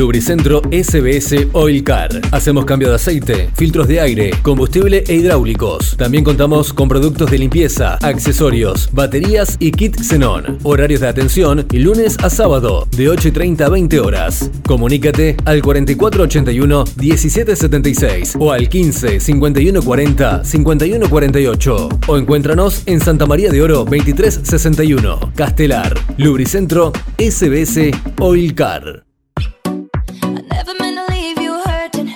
Lubricentro SBS Oil Car. Hacemos cambio de aceite, filtros de aire, combustible e hidráulicos. También contamos con productos de limpieza, accesorios, baterías y kit xenón. Horarios de atención lunes a sábado de 8 y 30 a 20 horas. Comunícate al 4481 1776 o al 15 5140 5148 o encuéntranos en Santa María de Oro 2361, Castelar. Lubricentro SBS Oil Car.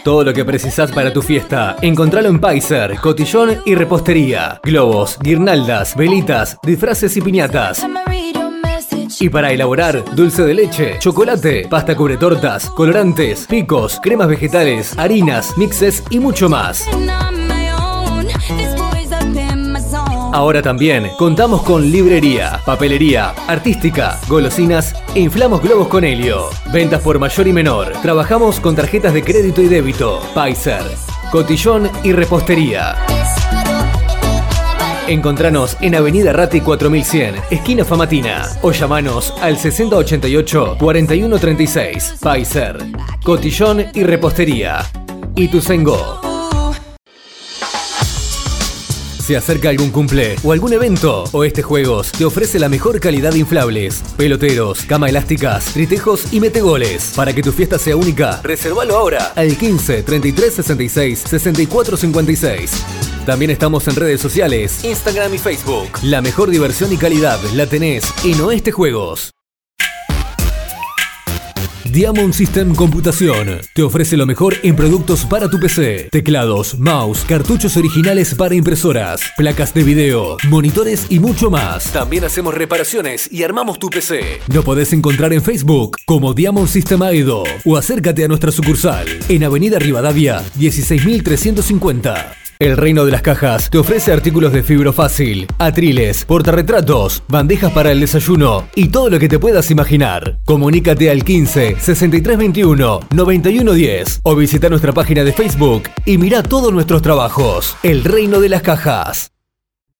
Todo lo que precisas para tu fiesta, encontralo en Paiser, cotillón y repostería. Globos, guirnaldas, velitas, disfraces y piñatas. Y para elaborar dulce de leche, chocolate, pasta cubre tortas, colorantes, picos, cremas vegetales, harinas, mixes y mucho más. Ahora también contamos con librería, papelería, artística, golosinas e inflamos globos con helio. Ventas por mayor y menor. Trabajamos con tarjetas de crédito y débito. Paiser, cotillón y repostería. Encontranos en Avenida Rati 4100, esquina Famatina, o llamanos al 6088-4136. Paiser, cotillón y repostería. Y Se acerca algún cumple o algún evento o este juegos te ofrece la mejor calidad de inflables, peloteros, cama elásticas, tritejos y metegoles. Para que tu fiesta sea única, reservalo ahora al 15 33 66 64 56. También estamos en redes sociales, Instagram y Facebook. La mejor diversión y calidad la tenés en Oeste Juegos. Diamond System Computación te ofrece lo mejor en productos para tu PC: teclados, mouse, cartuchos originales para impresoras, placas de video, monitores y mucho más. También hacemos reparaciones y armamos tu PC. Lo podés encontrar en Facebook como Diamond System Aedo o acércate a nuestra sucursal en Avenida Rivadavia 16350. El Reino de las Cajas te ofrece artículos de fibro fácil, atriles, portarretratos, bandejas para el desayuno y todo lo que te puedas imaginar. Comunícate al 15 6321 9110 o visita nuestra página de Facebook y mira todos nuestros trabajos. El Reino de las Cajas.